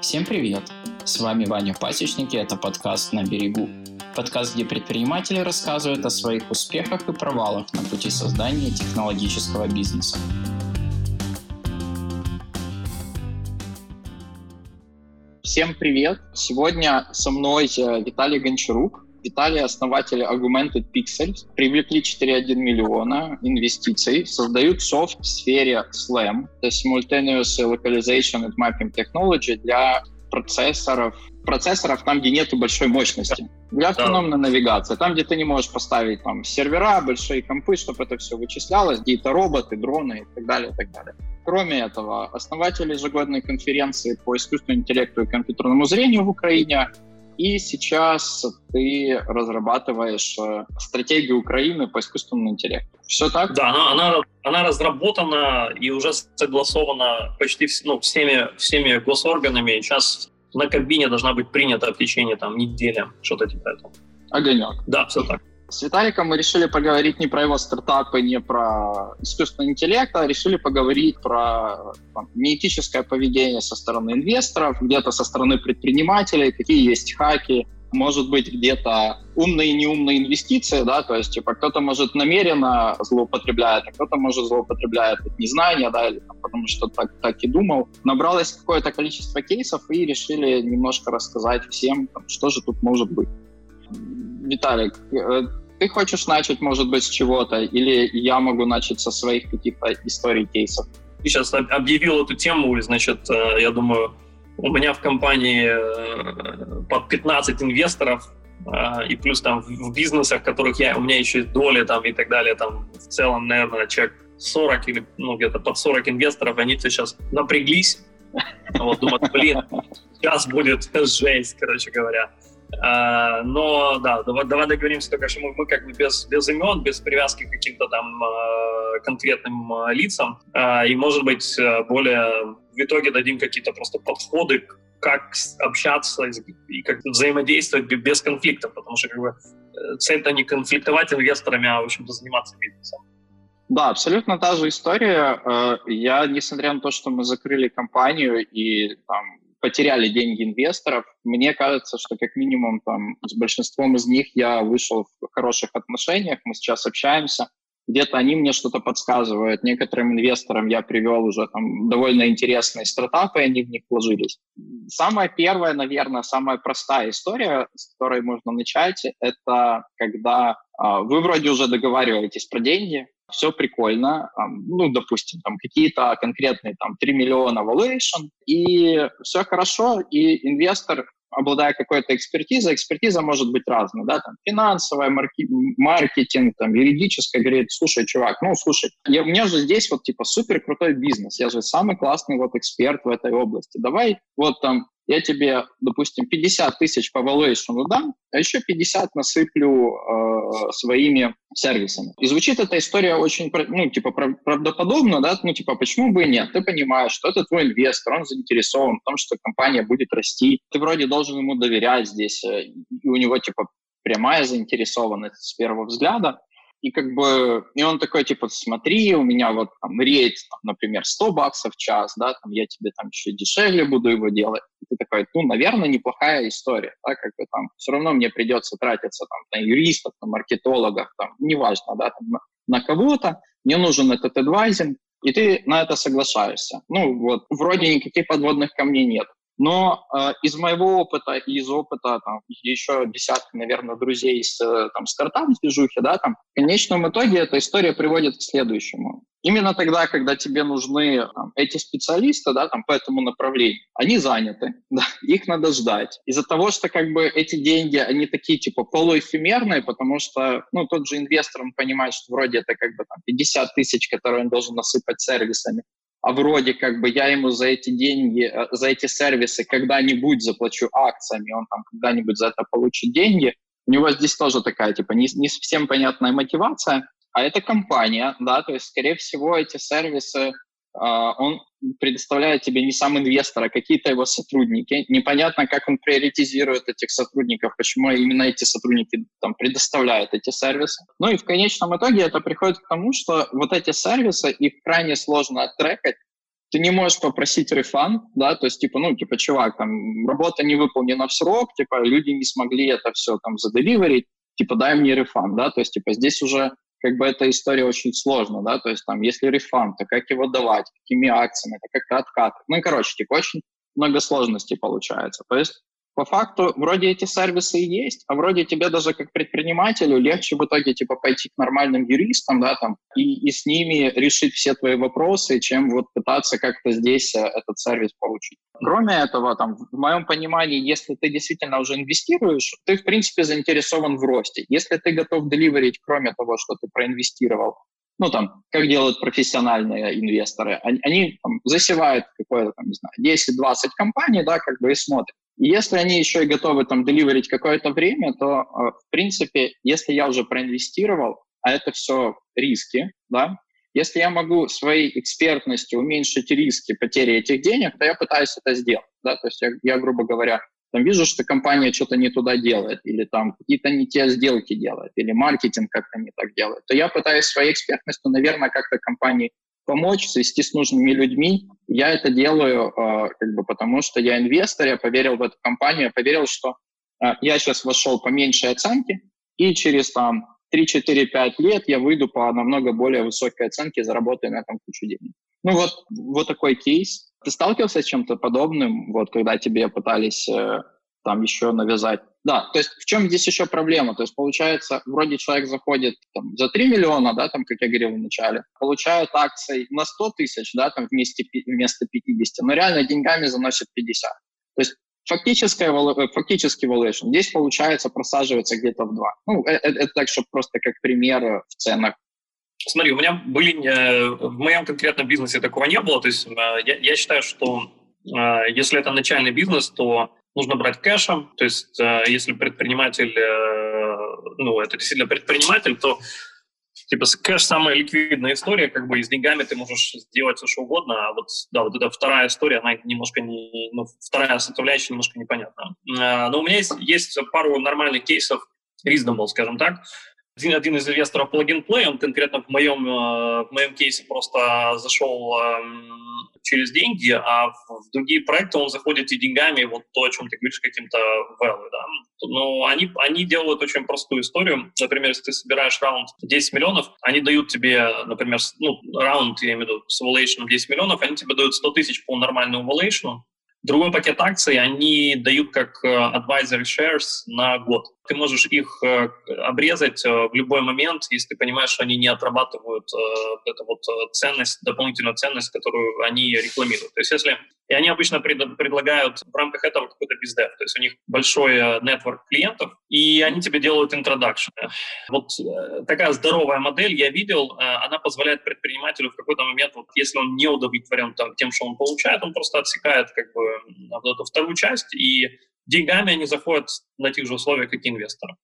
Всем привет! С вами Ваня Пасечник и это подкаст «На берегу». Подкаст, где предприниматели рассказывают о своих успехах и провалах на пути создания технологического бизнеса. Всем привет! Сегодня со мной э, Виталий Гончарук, Виталий, основатель Augmented Pixels, привлекли 4,1 миллиона инвестиций, создают софт в сфере SLAM, это Simultaneous Localization and Mapping Technology для процессоров, процессоров там, где нету большой мощности. Для автономной навигации. Там, где ты не можешь поставить там сервера, большие компы, чтобы это все вычислялось, какие-то роботы, дроны и так далее, и так далее. Кроме этого, основатель ежегодной конференции по искусственному интеллекту и компьютерному зрению в Украине и сейчас ты разрабатываешь э, стратегию Украины по искусственному интеллекту. Все так? Да, она, она, она разработана и уже согласована почти ну, всеми, всеми госорганами. Сейчас на кабине должна быть принята в течение там, недели, что-то типа этого. Огонек. Да, все так. С Виталиком мы решили поговорить не про его стартапы, не про искусственный интеллект, а решили поговорить про там, неэтическое поведение со стороны инвесторов, где-то со стороны предпринимателей, какие есть хаки, может быть где-то умные и неумные инвестиции, да, то есть типа кто-то может намеренно злоупотребляет, а кто-то может злоупотребляет от незнания, да, или там, потому что так, так и думал. Набралось какое-то количество кейсов и решили немножко рассказать всем, там, что же тут может быть. Виталик, э, ты хочешь начать, может быть, с чего-то, или я могу начать со своих каких-то историй, кейсов? Ты сейчас объявил эту тему, значит, э, я думаю, у меня в компании э, под 15 инвесторов, и плюс там в бизнесах, в которых я, у меня еще есть доли там и так далее, там в целом, наверное, человек 40 или ну, где-то под 40 инвесторов, они сейчас напряглись, вот думают, блин, сейчас будет жесть, короче говоря. Uh, но да, давай, давай договоримся только, что мы, мы как бы без, без имен, без привязки к каким-то там uh, конкретным uh, лицам, и, может быть, более в итоге дадим какие-то просто подходы, как общаться и как взаимодействовать без конфликтов, потому что как бы, э, цель-то не конфликтовать инвесторами, а, в общем-то, заниматься бизнесом. Да, абсолютно та же история. Э, я, несмотря на то, что мы закрыли компанию и там потеряли деньги инвесторов. Мне кажется, что как минимум там с большинством из них я вышел в хороших отношениях, мы сейчас общаемся. Где-то они мне что-то подсказывают. Некоторым инвесторам я привел уже там довольно интересные стартапы, и они в них вложились. Самая первая, наверное, самая простая история, с которой можно начать, это когда э, вы вроде уже договариваетесь про деньги, все прикольно, ну, допустим, там какие-то конкретные там 3 миллиона valuation, и все хорошо, и инвестор обладая какой-то экспертизой, экспертиза может быть разной, да, там, финансовая, марки, маркетинг, там, юридическая, говорит, слушай, чувак, ну, слушай, я, у меня же здесь вот, типа, супер крутой бизнес, я же самый классный вот эксперт в этой области, давай вот там я тебе, допустим, 50 тысяч по valuation дам, а еще 50 насыплю э, своими сервисами. И звучит эта история очень, ну, типа, правдоподобно, да, ну, типа, почему бы и нет? Ты понимаешь, что это твой инвестор, он заинтересован в том, что компания будет расти. Ты вроде должен ему доверять здесь, э, и у него, типа, прямая заинтересованность с первого взгляда. И как бы, и он такой, типа, смотри, у меня вот там рейд, там, например, 100 баксов в час, да, там я тебе там еще дешевле буду его делать. И ты такой, ну, наверное, неплохая история, да, как бы там все равно мне придется тратиться там на юристов, на маркетологов, там, неважно, да, там, на, на кого-то, мне нужен этот адвайзинг, и ты на это соглашаешься. Ну, вот, вроде никаких подводных камней нет. Но э, из моего опыта и из опыта там, еще десятки, наверное, друзей из э, там, стартап-движухи, да, там, в конечном итоге эта история приводит к следующему. Именно тогда, когда тебе нужны там, эти специалисты да, там, по этому направлению, они заняты, да, их надо ждать. Из-за того, что как бы эти деньги, они такие типа полуэфемерные, потому что ну, тот же инвестор он понимает, что вроде это как бы там, 50 тысяч, которые он должен насыпать сервисами, а вроде как бы я ему за эти деньги, э, за эти сервисы когда-нибудь заплачу акциями, он там когда-нибудь за это получит деньги. У него здесь тоже такая, типа, не, не совсем понятная мотивация, а это компания, да, то есть, скорее всего, эти сервисы он предоставляет тебе не сам инвестор, а какие-то его сотрудники. Непонятно, как он приоритизирует этих сотрудников, почему именно эти сотрудники там предоставляют эти сервисы. Ну и в конечном итоге это приходит к тому, что вот эти сервисы, их крайне сложно оттрекать, ты не можешь попросить рефанд, да, то есть, типа, ну, типа, чувак, там, работа не выполнена в срок, типа, люди не смогли это все там заделиверить, типа, дай мне рефанд, да, то есть, типа, здесь уже как бы эта история очень сложна, да, то есть там, если рефанд, то как его давать, какими акциями, это как-то откат. Ну, короче, типа, очень много сложностей получается. То есть по факту вроде эти сервисы и есть, а вроде тебе даже как предпринимателю легче в итоге типа пойти к нормальным юристам, да, там, и, и с ними решить все твои вопросы, чем вот пытаться как-то здесь э, этот сервис получить. Кроме этого, там, в моем понимании, если ты действительно уже инвестируешь, ты, в принципе, заинтересован в росте. Если ты готов деливерить, кроме того, что ты проинвестировал, ну, там, как делают профессиональные инвесторы, они, они там, засевают какое-то, там, не знаю, 10-20 компаний, да, как бы и смотрят. Если они еще и готовы там деливерить какое-то время, то, э, в принципе, если я уже проинвестировал, а это все риски, да, если я могу своей экспертностью уменьшить риски потери этих денег, то я пытаюсь это сделать, да, то есть я, я грубо говоря, там вижу, что компания что-то не туда делает, или там какие-то не те сделки делает, или маркетинг как-то не так делает, то я пытаюсь своей экспертностью, наверное, как-то компании помочь, свести с нужными людьми. Я это делаю э, как бы потому, что я инвестор, я поверил в эту компанию, я поверил, что э, я сейчас вошел по меньшей оценке, и через там 3-4-5 лет я выйду по намного более высокой оценке, заработаю на этом кучу денег. Ну вот, вот такой кейс. Ты сталкивался с чем-то подобным, вот когда тебе пытались э, там еще навязать. Да, то есть в чем здесь еще проблема? То есть получается, вроде человек заходит там, за 3 миллиона, да, там, как я говорил в начале, получает акции на 100 тысяч, да, там вместе, вместо 50, но реально деньгами заносит 50. То есть фактическое, э, фактический valuation здесь, получается, просаживается где-то в 2. Ну, это, это так, чтобы просто как пример в ценах Смотри, у меня были э, в моем конкретном бизнесе такого не было. То есть э, я, я считаю, что если это начальный бизнес, то нужно брать кэшем. То есть, э, если предприниматель, э, ну, это действительно предприниматель, то типа кэш самая ликвидная история, как бы и с деньгами ты можешь сделать все что угодно, а вот, да, вот эта вторая история, она немножко не, ну, вторая составляющая немножко непонятна. Э, но у меня есть, есть пару нормальных кейсов, reasonable, скажем так, один, один из инвесторов Plug Play, он конкретно в моем, в моем кейсе просто зашел эм, через деньги, а в другие проекты он заходит и деньгами, вот то, о чем ты говоришь, каким-то value, да. Но они, они делают очень простую историю. Например, если ты собираешь раунд 10 миллионов, они дают тебе, например, ну, раунд, я имею в виду, с valuation 10 миллионов, они тебе дают 100 тысяч по нормальному valuation, Другой пакет акций они дают как э, advisory shares на год. Ты можешь их э, обрезать э, в любой момент, если ты понимаешь, что они не отрабатывают эту вот ценность, дополнительную ценность, которую они рекламируют. То есть если и они обычно пред, предлагают в рамках этого какой-то бездев. То есть у них большой нетворк клиентов, и они тебе делают introduction. Вот такая здоровая модель я видел, она позволяет предпринимателю в какой-то момент, вот если он не удовлетворен там, тем, что он получает, он просто отсекает как бы вот эту вторую часть, и деньгами они заходят на тех же условиях, как и инвесторы.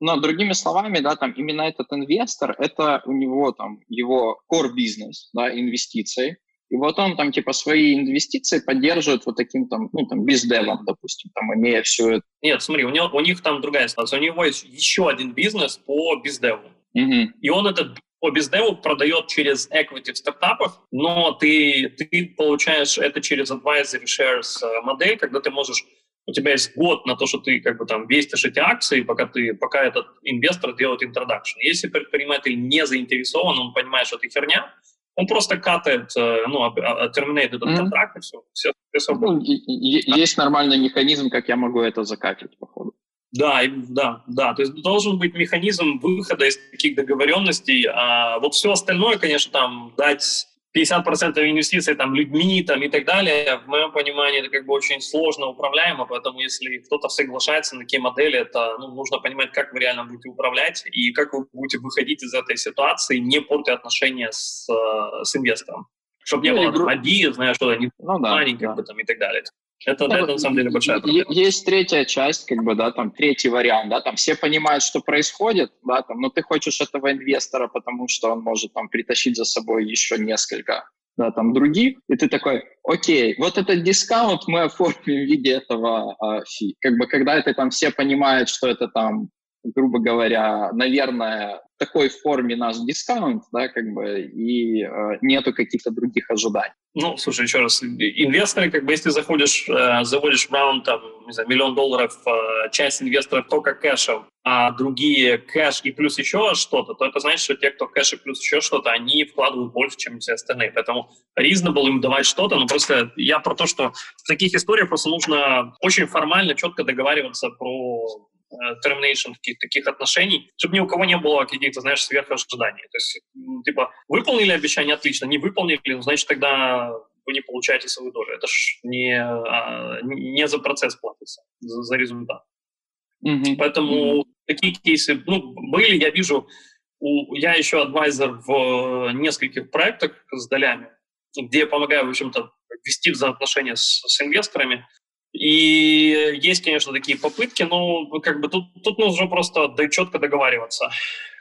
Но другими словами, да, там именно этот инвестор, это у него там его core бизнес, да, инвестиции, и вот он там типа свои инвестиции поддерживает вот таким там, ну там бездевом, допустим, там имея все это. Нет, смотри, у, него, у них там другая ситуация. У него есть еще один бизнес по бездеву. Угу. И он этот по бездеву продает через equity в стартапах, но ты, ты получаешь это через advisory shares э, модель, когда ты можешь у тебя есть год на то, что ты как бы там вестишь эти акции, пока, ты, пока этот инвестор делает introduction. Если предприниматель не заинтересован, он понимает, что это херня, он просто катает, э, ну, терминейт этот mm-hmm. контракт, и все, все, все Ну, есть нормальный механизм, как я могу это закатить, походу. Да, да, да. То есть должен быть механизм выхода из таких договоренностей. А вот все остальное, конечно, там дать 50% инвестиций там, людьми там, и так далее, в моем понимании, это как бы очень сложно управляемо, поэтому если кто-то соглашается на такие модели, это ну, нужно понимать, как вы реально будете управлять и как вы будете выходить из этой ситуации, не портя отношения с, э, с инвестором. Чтобы не ну, было игру... обид, знаешь, что-то не ну, да, как бы, там, и так далее. Это, да, это на самом деле большая проблема. Есть третья часть, как бы, да, там третий вариант, да, там все понимают, что происходит, да, там, но ты хочешь этого инвестора, потому что он может там притащить за собой еще несколько, да, там других, и ты такой, окей, вот этот дискаунт мы оформим в виде этого э, фи. Как бы, когда это там все понимают, что это там грубо говоря, наверное, такой форме наш дискаунт, да, как бы, и э, нету каких-то других ожиданий. Ну, слушай, еще раз, инвесторы, как бы, если заходишь, э, заводишь раунд, там, не знаю, миллион долларов, э, часть инвесторов только кэшем, а другие кэш и плюс еще что-то, то это значит, что те, кто кэш и плюс еще что-то, они вкладывают больше, чем все остальные. Поэтому reasonable им давать что-то, но просто я про то, что в таких историях просто нужно очень формально, четко договариваться про termination таких, таких отношений, чтобы ни у кого не было каких-то, знаешь, сверхожиданий. То есть, типа, выполнили обещание, отлично, не выполнили, ну, значит, тогда вы не получаете свою долю. Это ж не, а, не за процесс платится, за, за результат. Mm-hmm. Поэтому mm-hmm. такие кейсы, ну, были, я вижу, у, я еще адвайзер в нескольких проектах с долями, где я помогаю, в общем-то, вести взаимоотношения с, с инвесторами. И есть, конечно, такие попытки, но как бы тут, тут нужно просто да, четко договариваться.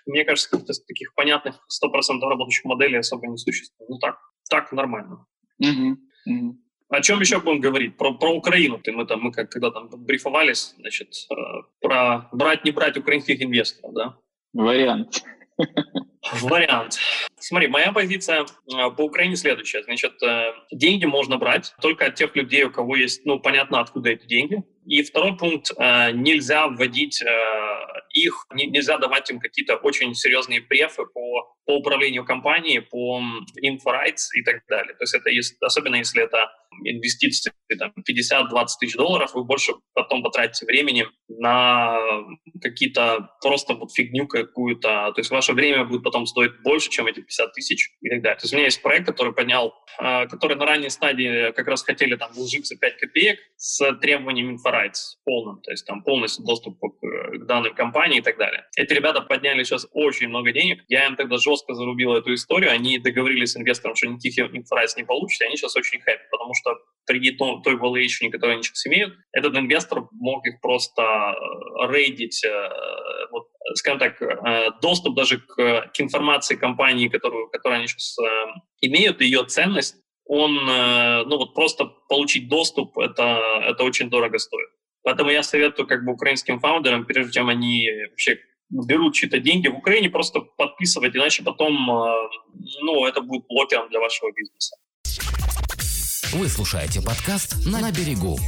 Мне кажется, каких-то таких понятных 100% работающих моделей особо не существует. Ну так, так нормально. Mm-hmm. Mm-hmm. О чем еще будем говорить? Про, про Украину. Ты, мы, там, мы как, когда там брифовались, значит, э, про брать, не брать украинских инвесторов, да? Вариант. Вариант. Смотри, моя позиция э, по Украине следующая. Значит, э, деньги можно брать только от тех людей, у кого есть, ну, понятно, откуда эти деньги. И второй пункт, э, нельзя вводить их, нельзя давать им какие-то очень серьезные префы по, по управлению компанией, по info rights и так далее. То есть это есть, особенно если это инвестиции там, 50-20 тысяч долларов, вы больше потом потратите времени на какие-то просто вот фигню какую-то. То есть ваше время будет потом стоить больше, чем эти 50 тысяч и так далее. То есть у меня есть проект, который поднял, э, который на ранней стадии как раз хотели там вложиться 5 копеек с требованием info rights полным, то есть там полностью доступ к, к данной компании и так далее. Эти ребята подняли сейчас очень много денег. Я им тогда жестко зарубил эту историю. Они договорились с инвестором, что никаких info rights не получится, и они сейчас очень happy, потому что при той valuation, которую они сейчас имеют, этот инвестор мог их просто э, рейдить, э, вот, скажем так, э, доступ даже к, к информации компании, которую, которую они сейчас имеют, ее ценность, он, ну вот просто получить доступ, это, это очень дорого стоит. Поэтому я советую как бы украинским фаундерам, прежде чем они вообще берут чьи-то деньги в Украине, просто подписывать, иначе потом, ну, это будет блокером для вашего бизнеса. Вы слушаете подкаст «На берегу».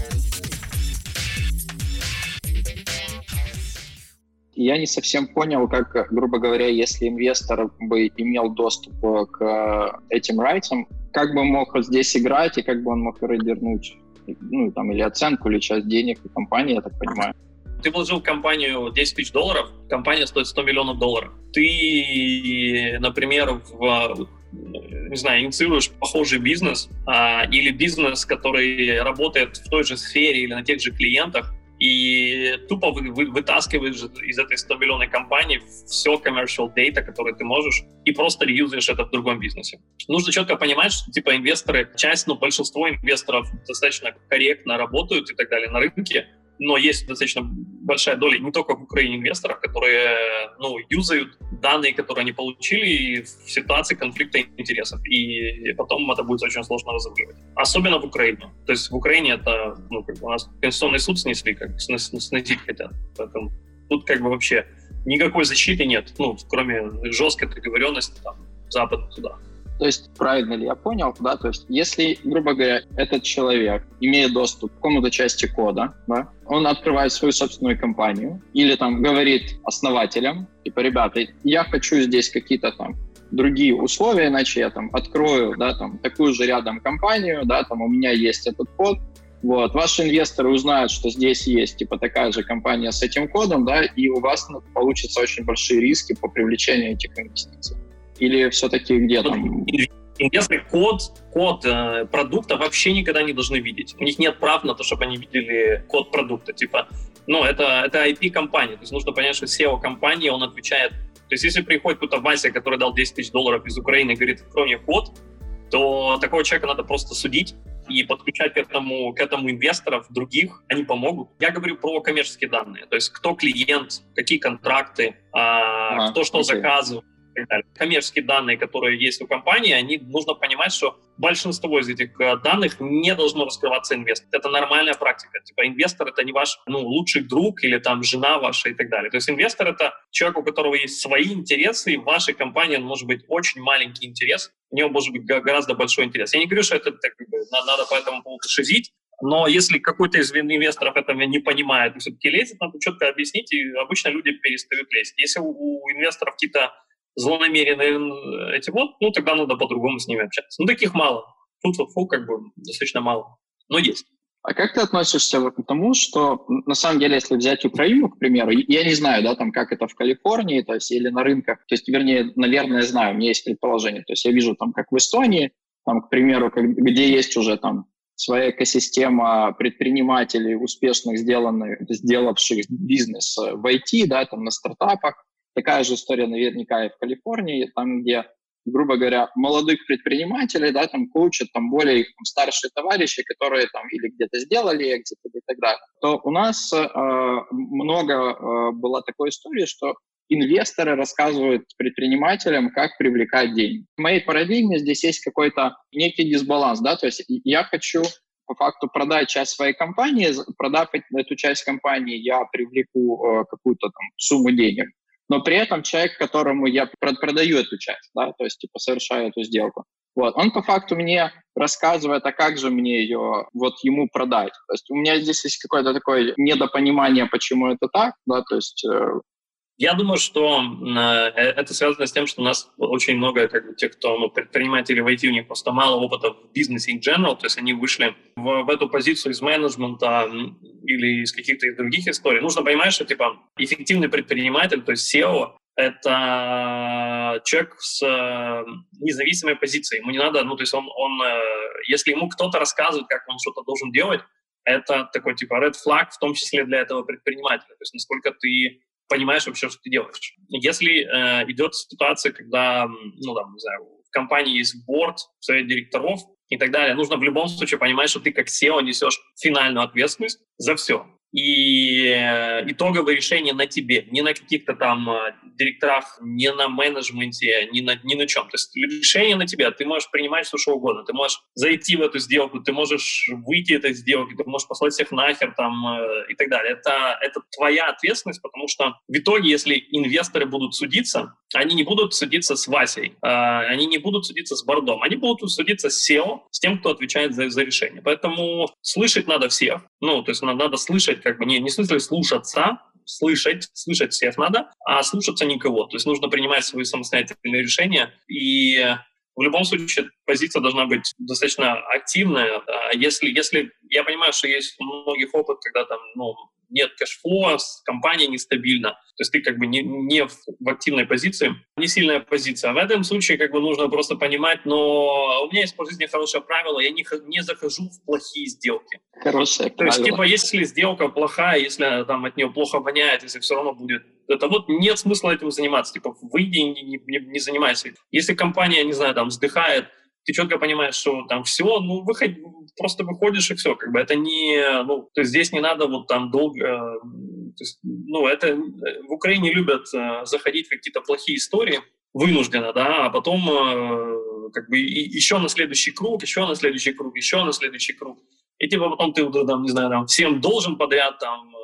Я не совсем понял, как, грубо говоря, если инвестор бы имел доступ к этим райтам, как бы мог здесь играть и как бы он мог рейдернуть, ну, там, или оценку, или часть денег у компании, я так понимаю. Ты вложил в компанию 10 тысяч долларов, компания стоит 100 миллионов долларов. Ты, например, в не знаю, инициируешь похожий бизнес а, или бизнес, который работает в той же сфере или на тех же клиентах, и тупо вы, вы, вытаскиваешь из этой 100 миллионной компании все commercial data, которое ты можешь, и просто реюзаешь это в другом бизнесе. Нужно четко понимать, что типа инвесторы, часть, ну большинство инвесторов достаточно корректно работают и так далее на рынке, но есть достаточно большая доля не только в Украине инвесторов, которые ну, юзают данные, которые они получили в ситуации конфликта интересов. И потом это будет очень сложно разруливать. Особенно в Украине. То есть в Украине это, ну, как бы у нас Конституционный суд снесли, как сносить хотят. Поэтому тут как бы вообще никакой защиты нет, ну, кроме жесткой договоренности там, западных судах. То есть, правильно ли я понял, да, то есть, если, грубо говоря, этот человек имеет доступ к какому-то части кода, да, он открывает свою собственную компанию или там говорит основателям, типа, ребята, я хочу здесь какие-то там другие условия, иначе я там открою, да, там, такую же рядом компанию, да, там, у меня есть этот код, вот, ваши инвесторы узнают, что здесь есть, типа, такая же компания с этим кодом, да, и у вас получатся очень большие риски по привлечению этих инвестиций. Или все-таки где там? Инвесторы код, код э, продукта вообще никогда не должны видеть. У них нет прав на то, чтобы они видели код продукта. Типа, ну, это, это IP-компания. То есть нужно понять, что SEO компании, он отвечает. То есть если приходит кто-то Вася, который дал 10 тысяч долларов из Украины и говорит, открой код, то такого человека надо просто судить и подключать к этому, к этому инвесторов других, они помогут. Я говорю про коммерческие данные, то есть кто клиент, какие контракты, а, а, кто что окей. заказывает, так далее. Коммерческие данные, которые есть у компании, они нужно понимать, что большинство из этих э, данных не должно раскрываться инвестору. Это нормальная практика. Типа инвестор это не ваш ну, лучший друг или там жена ваша и так далее. То есть инвестор это человек, у которого есть свои интересы, и в вашей компании он может быть очень маленький интерес, у него может быть гораздо большой интерес. Я не говорю, что это так, надо по этому поводу шизить, но если какой-то из инвесторов этого не понимает и все-таки лезет, надо четко объяснить, и обычно люди перестают лезть. Если у, у инвесторов какие-то злонамеренные эти вот, ну тогда надо по-другому с ними общаться. Ну таких мало. Тут вот фу, как бы достаточно мало. Но есть. А как ты относишься к тому, что на самом деле, если взять Украину, к примеру, я не знаю, да, там как это в Калифорнии, то есть или на рынках, то есть, вернее, наверное, знаю, у меня есть предположение, то есть я вижу там, как в Эстонии, там, к примеру, как, где есть уже там своя экосистема предпринимателей, успешных сделанных, сделавших бизнес в IT, да, там на стартапах. Такая же история наверняка и в Калифорнии, там, где, грубо говоря, молодых предпринимателей, да, там коучат там более их там, старшие товарищи, которые там или где-то сделали экзит и так далее. То у нас э, много э, было такой истории, что инвесторы рассказывают предпринимателям, как привлекать деньги. В моей парадигме здесь есть какой-то некий дисбаланс, да, то есть я хочу по факту продать часть своей компании, продав эту часть компании, я привлеку э, какую-то там сумму денег, но при этом человек, которому я продаю эту часть, да, то есть типа совершаю эту сделку, вот, он по факту мне рассказывает, а как же мне ее вот ему продать. То есть у меня здесь есть какое-то такое недопонимание, почему это так, да, то есть э, я думаю, что э, это связано с тем, что у нас очень много как бы, тех, кто ну, предприниматели в IT, у них просто мало опыта в бизнесе in general, то есть они вышли в, в эту позицию из менеджмента или из каких-то других историй. Нужно понимать, что типа эффективный предприниматель, то есть SEO, это человек с э, независимой позицией. Ему не надо, ну, то есть он, он э, если ему кто-то рассказывает, как он что-то должен делать, это такой типа red flag, в том числе для этого предпринимателя. То есть насколько ты понимаешь вообще, что ты делаешь. Если э, идет ситуация, когда, ну, там, не знаю, в компании есть борт, совет директоров и так далее, нужно в любом случае понимать, что ты как SEO несешь финальную ответственность за все и э, итоговое решение на тебе, не на каких-то там э, директорах, не на менеджменте, не на, ни на чем. То есть решение на тебя, ты можешь принимать все, что угодно. Ты можешь зайти в эту сделку, ты можешь выйти из этой сделки, ты можешь послать всех нахер там э, и так далее. Это, это твоя ответственность, потому что в итоге, если инвесторы будут судиться, они не будут судиться с Васей, они не будут судиться с бордом, они будут судиться с SEO, с тем, кто отвечает за, за решение. Поэтому слышать надо всех. Ну, то есть надо слышать как бы не, не в смысле слушаться, слышать, слышать всех надо, а слушаться никого. То есть нужно принимать свои самостоятельные решения, и в любом случае позиция должна быть достаточно активная. Да. Если, если я понимаю, что есть у многих опыт, когда там ну, нет кэшфлоа, компания нестабильна, то есть ты как бы не, не в, в активной позиции, не сильная позиция. В этом случае как бы нужно просто понимать, но у меня есть по жизни хорошее правило, я не, не захожу в плохие сделки. Хорошее То есть, типа, если сделка плохая, если там от нее плохо воняет, если все равно будет это вот нет смысла этим заниматься. Типа, выйди и не, не, не занимайся. Если компания, не знаю, там, вздыхает, ты четко понимаешь, что там все, ну, выход, просто выходишь и все, как бы это не, ну, то есть здесь не надо вот там долго, то есть, ну, это в Украине любят э, заходить в какие-то плохие истории, вынужденно, да, а потом э, как бы и, еще на следующий круг, еще на следующий круг, еще на следующий круг. И типа потом ты, там, не знаю, там, всем должен подряд там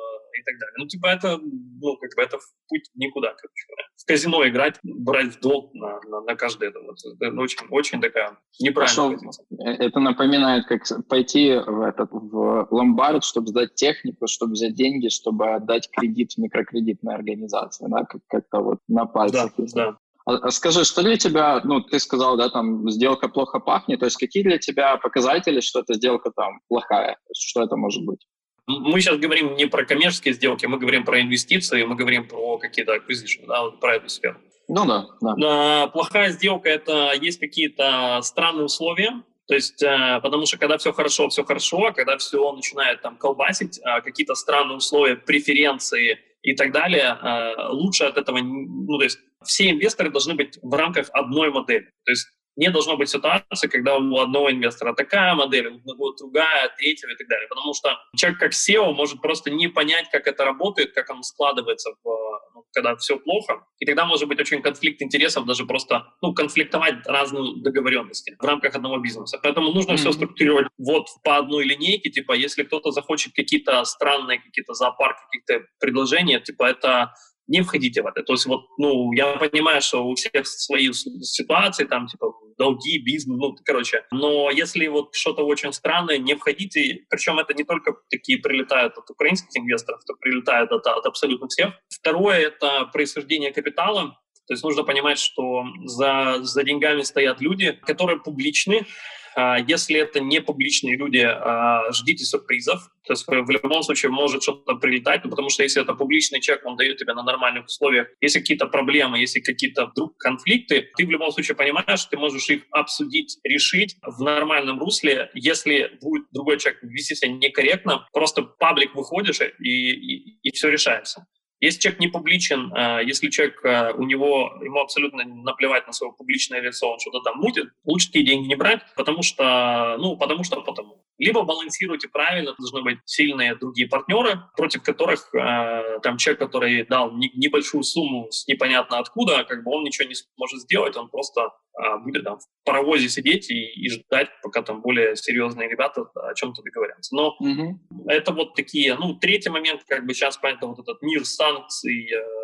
и так далее. Ну, типа, это, ну, как бы это путь никуда, короче говоря. В казино играть, брать в долг на, на, на каждый это, вот, это очень, очень такая неправильная Пошел, Это напоминает, как пойти в, этот, в ломбард, чтобы сдать технику, чтобы взять деньги, чтобы отдать кредит в микрокредитной организации, да, как- как-то вот на пальцах. Да, да. А, а скажи, что для тебя, ну, ты сказал, да, там, сделка плохо пахнет, то есть какие для тебя показатели, что эта сделка там плохая, что это может быть? Мы сейчас говорим не про коммерческие сделки, мы говорим про инвестиции, мы говорим про какие-то acquisition, да, вот про эту сферу. Ну да, да. Плохая сделка – это есть какие-то странные условия, то есть, э, потому что когда все хорошо, все хорошо, а когда все начинает там колбасить, э, какие-то странные условия, преференции и так далее, э, лучше от этого, ну, то есть все инвесторы должны быть в рамках одной модели. То есть не должно быть ситуации, когда у одного инвестора такая модель, у другого другая, третьего и так далее. Потому что человек как SEO может просто не понять, как это работает, как оно складывается, в, ну, когда все плохо. И тогда может быть очень конфликт интересов, даже просто ну, конфликтовать разные договоренности в рамках одного бизнеса. Поэтому нужно mm-hmm. все структурировать вот по одной линейке. Типа, если кто-то захочет какие-то странные, какие-то зоопарки, какие-то предложения, типа это не входите в это. То есть вот, ну, я понимаю, что у всех свои ситуации, там, типа, долги, бизнес, ну, короче. Но если вот что-то очень странное, не входите. Причем это не только такие прилетают от украинских инвесторов, это прилетает от, от абсолютно всех. Второе — это происхождение капитала. То есть нужно понимать, что за, за деньгами стоят люди, которые публичны, а, если это не публичные люди, а, ждите сюрпризов. То есть в любом случае может что-то прилетать, ну, потому что если это публичный человек, он дает тебе на нормальных условиях. Если какие-то проблемы, если какие-то вдруг конфликты, ты в любом случае понимаешь, что ты можешь их обсудить, решить в нормальном русле. Если будет другой человек вести себя некорректно, просто паблик выходишь и, и, и все решается. Если человек не публичен, э, если человек, э, у него, ему абсолютно наплевать на свое публичное лицо, он что-то там мутит, лучше такие деньги не брать, потому что, ну, потому что потому. Либо балансируйте правильно, должны быть сильные другие партнеры, против которых э, там человек, который дал небольшую сумму с непонятно откуда, как бы он ничего не сможет сделать, он просто э, будет там в паровозе сидеть и, и ждать, пока там более серьезные ребята о чем-то договорятся. Но mm это вот такие, ну, третий момент, как бы сейчас, понятно, вот этот мир санкций, э,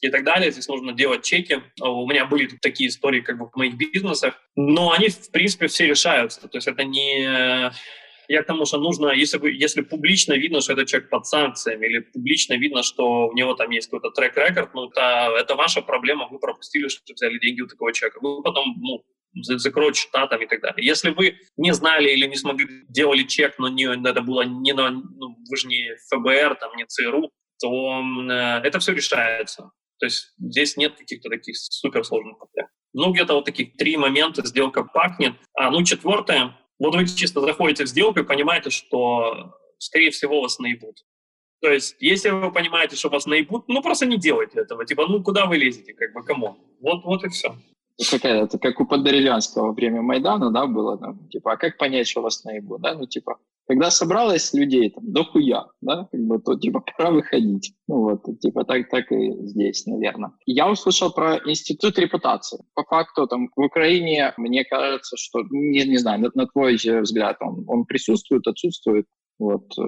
и так далее. Здесь нужно делать чеки. У меня были такие истории как бы в моих бизнесах, но они, в принципе, все решаются. То есть это не я к тому, что нужно, если, если публично видно, что этот человек под санкциями, или публично видно, что у него там есть какой-то трек-рекорд, ну, это, это ваша проблема, вы пропустили, что взяли деньги у такого человека. Вы потом, ну, закроют счета там и так далее. Если вы не знали или не смогли, делали чек, но не, это было не на, ну, вы же не ФБР, там, не ЦРУ, то э, это все решается. То есть здесь нет каких-то таких суперсложных проблем. Ну, где-то вот таких три момента сделка пахнет. А, ну, четвертое, вот вы чисто заходите в сделку и понимаете, что, скорее всего, вас наебут. То есть, если вы понимаете, что вас наебут, ну, просто не делайте этого. Типа, ну, куда вы лезете, как бы, кому? Вот, вот и все. Какая, это как у Подорелянского во время Майдана, да, было, там, типа, а как понять, что вас наебут, да, ну, типа, когда собралось людей там до хуя, да, как бы, то типа пора выходить. Ну вот, типа так, так и здесь, наверное. Я услышал про институт репутации. По факту там в Украине, мне кажется, что, не, не знаю, на, на твой взгляд, он, он присутствует, отсутствует. Вот, э,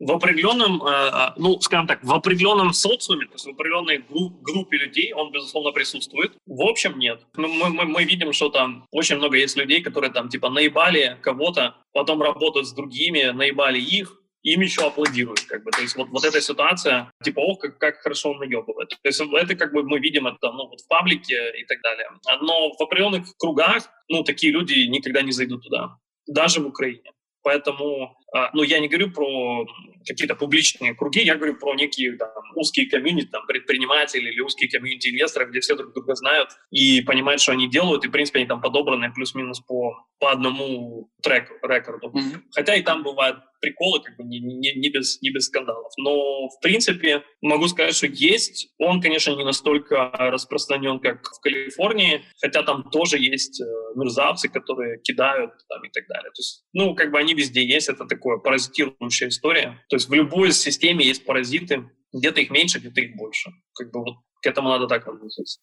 в определенном, э, э, ну, скажем так, в определенном социуме, то есть в определенной группе людей он, безусловно, присутствует. В общем, нет. Мы, мы, мы видим, что там очень много есть людей, которые там, типа, наебали кого-то, потом работают с другими, наебали их, им еще аплодируют, как бы, то есть вот, вот эта ситуация, типа, ох, как, как хорошо он наебывает. То есть это как бы мы видим это, ну, вот в паблике и так далее. Но в определенных кругах, ну, такие люди никогда не зайдут туда, даже в Украине. Поэтому, ну, я не говорю про какие-то публичные круги, я говорю про некие там, узкие комьюнити, там, предприниматели или узкие комьюнити инвесторов, где все друг друга знают и понимают, что они делают, и, в принципе, они там подобраны плюс-минус по, по одному треку, рекорду. Mm-hmm. Хотя и там бывают приколы, как бы не, не, не, без, не без скандалов. Но, в принципе, могу сказать, что есть. Он, конечно, не настолько распространен, как в Калифорнии, хотя там тоже есть э, мерзавцы, которые кидают там и так далее. То есть, ну, как бы они везде есть, это такое паразитирующая история. То есть в любой системе есть паразиты, где-то их меньше, где-то их больше. Как бы вот к этому надо так относиться.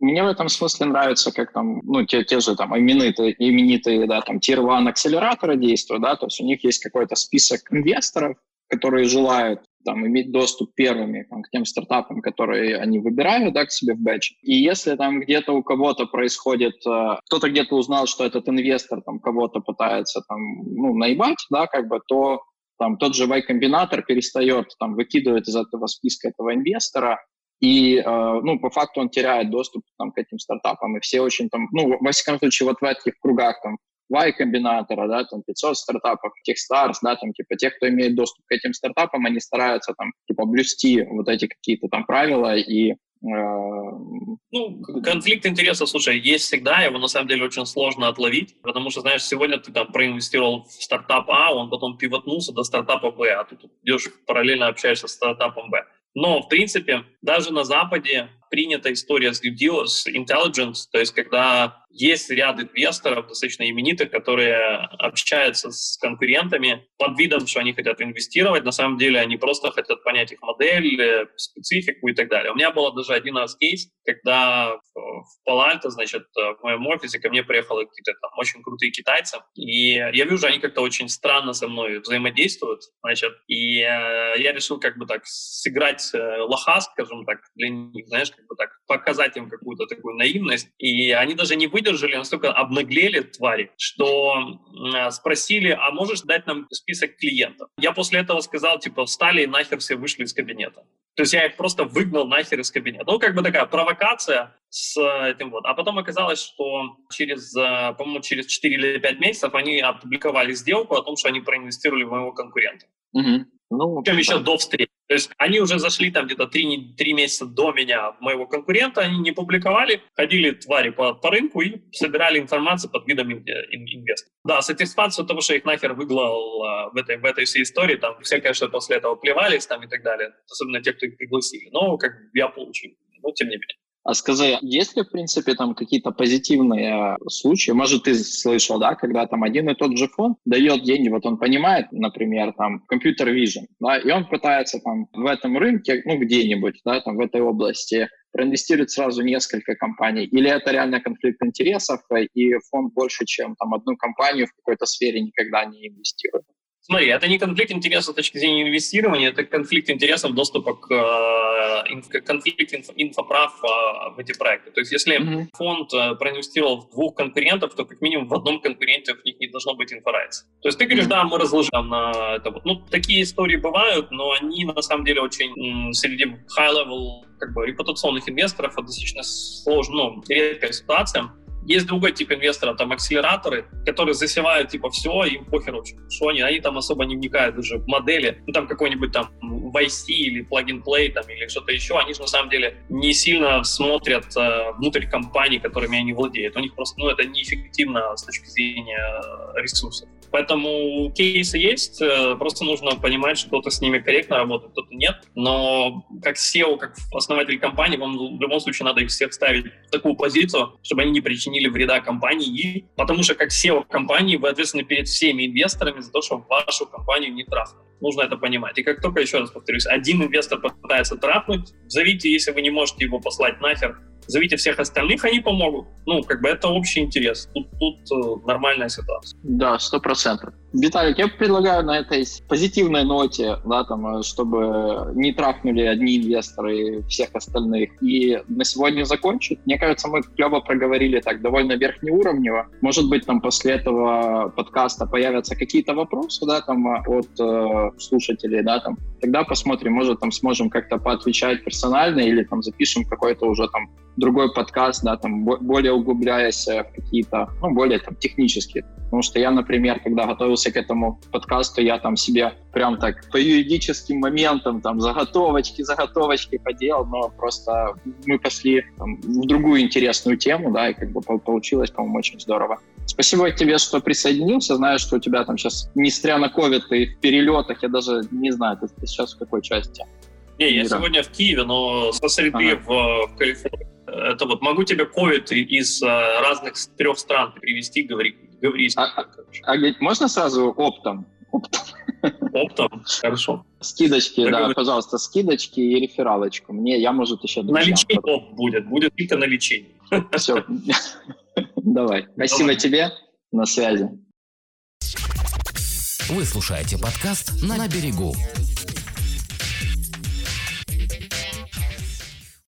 Мне в этом смысле нравится, как там, ну, те, те же там именитые, именитые, да, там, Tier 1 акселераторы действуют, да, то есть у них есть какой-то список инвесторов, которые желают там, иметь доступ первыми там, к тем стартапам, которые они выбирают да, к себе в бэч. И если там где-то у кого-то происходит, э, кто-то где-то узнал, что этот инвестор там кого-то пытается там, ну, наебать, да, как бы, то там тот же Y-комбинатор перестает там выкидывать из этого списка этого инвестора, и, э, ну, по факту он теряет доступ там, к этим стартапам, и все очень там, ну, во всяком случае, вот в этих кругах там Y-комбинатора, да, там 500 стартапов, Techstars, да, там типа тех, кто имеет доступ к этим стартапам, они стараются там типа блюсти вот эти какие-то там правила и э, ну, конфликт интересов, слушай, есть всегда, его на самом деле очень сложно отловить, потому что, знаешь, сегодня ты там проинвестировал в стартап А, он потом пивотнулся до стартапа Б, а тут идешь параллельно общаешься с стартапом Б. Но, в принципе, даже на Западе принята история с due intelligence, то есть когда есть ряд инвесторов, достаточно именитых, которые общаются с конкурентами под видом, что они хотят инвестировать. На самом деле они просто хотят понять их модель, э, специфику и так далее. У меня был даже один раз кейс, когда в Палальто, значит, в моем офисе ко мне приехали какие-то там очень крутые китайцы, и я вижу, они как-то очень странно со мной взаимодействуют, значит, и э, я решил как бы так сыграть э, лоха, скажем так, для них, знаешь, как бы так показать им какую-то такую наивность, и они даже не выдержали настолько обнаглели твари, что э, спросили, а можешь дать нам список клиентов? Я после этого сказал, типа, встали и нахер все вышли из кабинета. То есть я их просто выгнал нахер из кабинета. Ну, как бы такая провокация с этим вот. А потом оказалось, что через, э, по-моему, через 4 или 5 месяцев они опубликовали сделку о том, что они проинвестировали в моего конкурента. Угу. Ну, Причем еще до встречи. То есть они уже зашли там где-то три, три месяца до меня, моего конкурента, они не публиковали, ходили твари по, по рынку и собирали информацию под видом инвестора. Да, сатисфакцию того, что их нахер выглал а, в, этой, в этой всей истории, там все, конечно, после этого плевались там и так далее, особенно те, кто их пригласили. Но как я получил, но тем не менее. А скажи, есть ли, в принципе, там какие-то позитивные случаи? Может, ты слышал, да, когда там один и тот же фонд дает деньги, вот он понимает, например, там, компьютер vision, да, и он пытается там в этом рынке, ну, где-нибудь, да, там, в этой области проинвестировать сразу несколько компаний? Или это реально конфликт интересов, и фонд больше, чем там одну компанию в какой-то сфере никогда не инвестирует? Смотри, это не конфликт интересов с точки зрения инвестирования, это конфликт интересов доступа к э, конфликт инф, инфоправ э, в эти проекты. То есть если mm-hmm. фонд э, проинвестировал в двух конкурентов, то как минимум в одном конкуренте в них не должно быть инфорайца. То есть ты говоришь, mm-hmm. да, мы разложим на это. Вот. Ну, такие истории бывают, но они на самом деле очень м, среди high-level как бы репутационных инвесторов это достаточно сложно, ну, редкая ситуация. Есть другой тип инвестора, там акселераторы, которые засевают типа все, им похер вообще, что они, они там особо не вникают даже в модели, ну там какой-нибудь там YC или plug play там или что-то еще, они же на самом деле не сильно смотрят э, внутрь компаний, которыми они владеют. У них просто, ну это неэффективно с точки зрения э, ресурсов. Поэтому кейсы есть, э, просто нужно понимать, что кто-то с ними корректно работает, кто-то нет. Но как SEO, как основатель компании, вам в любом случае надо их всех ставить в такую позицию, чтобы они не причинили вреда компании, потому что как SEO компании вы ответственны перед всеми инвесторами за то, что вашу компанию не трахнули. Нужно это понимать. И как только, еще раз повторюсь, один инвестор пытается трахнуть, зовите, если вы не можете его послать нахер, зовите всех остальных, они помогут. Ну, как бы это общий интерес. Тут, тут э, нормальная ситуация. Да, сто процентов. Виталик, я предлагаю на этой позитивной ноте, да, там, э, чтобы не трахнули одни инвесторы всех остальных, и на сегодня закончить. Мне кажется, мы клево проговорили так довольно верхнеуровнево. Может быть, там после этого подкаста появятся какие-то вопросы, да, там, от э, слушателей, да, там. Тогда посмотрим, может, там сможем как-то поотвечать персонально или там запишем какой-то уже там другой подкаст, да, там, более углубляясь в какие-то, ну, более там технические. Потому что я, например, когда готовился к этому подкасту, я там себе прям так по юридическим моментам там заготовочки, заготовочки поделал, но просто мы пошли там, в другую интересную тему, да, и как бы получилось, по-моему, очень здорово. Спасибо тебе, что присоединился. Знаю, что у тебя там сейчас, несмотря на ковид, и в перелетах, я даже не знаю, ты, ты сейчас в какой части? Не, я сегодня в Киеве, но со среды ага. в, в Калифорнии. Это вот могу тебе ковид из uh, разных трех стран привести, говори, говори. А, а, а можно сразу оптом? Оптом. Оптом, хорошо. Скидочки, так да, говорит. пожалуйста, скидочки и рефералочку. Мне, я, может, еще... На лечение оп будет, будет только на лечение. Все, давай. Спасибо тебе, на связи. Вы слушаете подкаст «На берегу».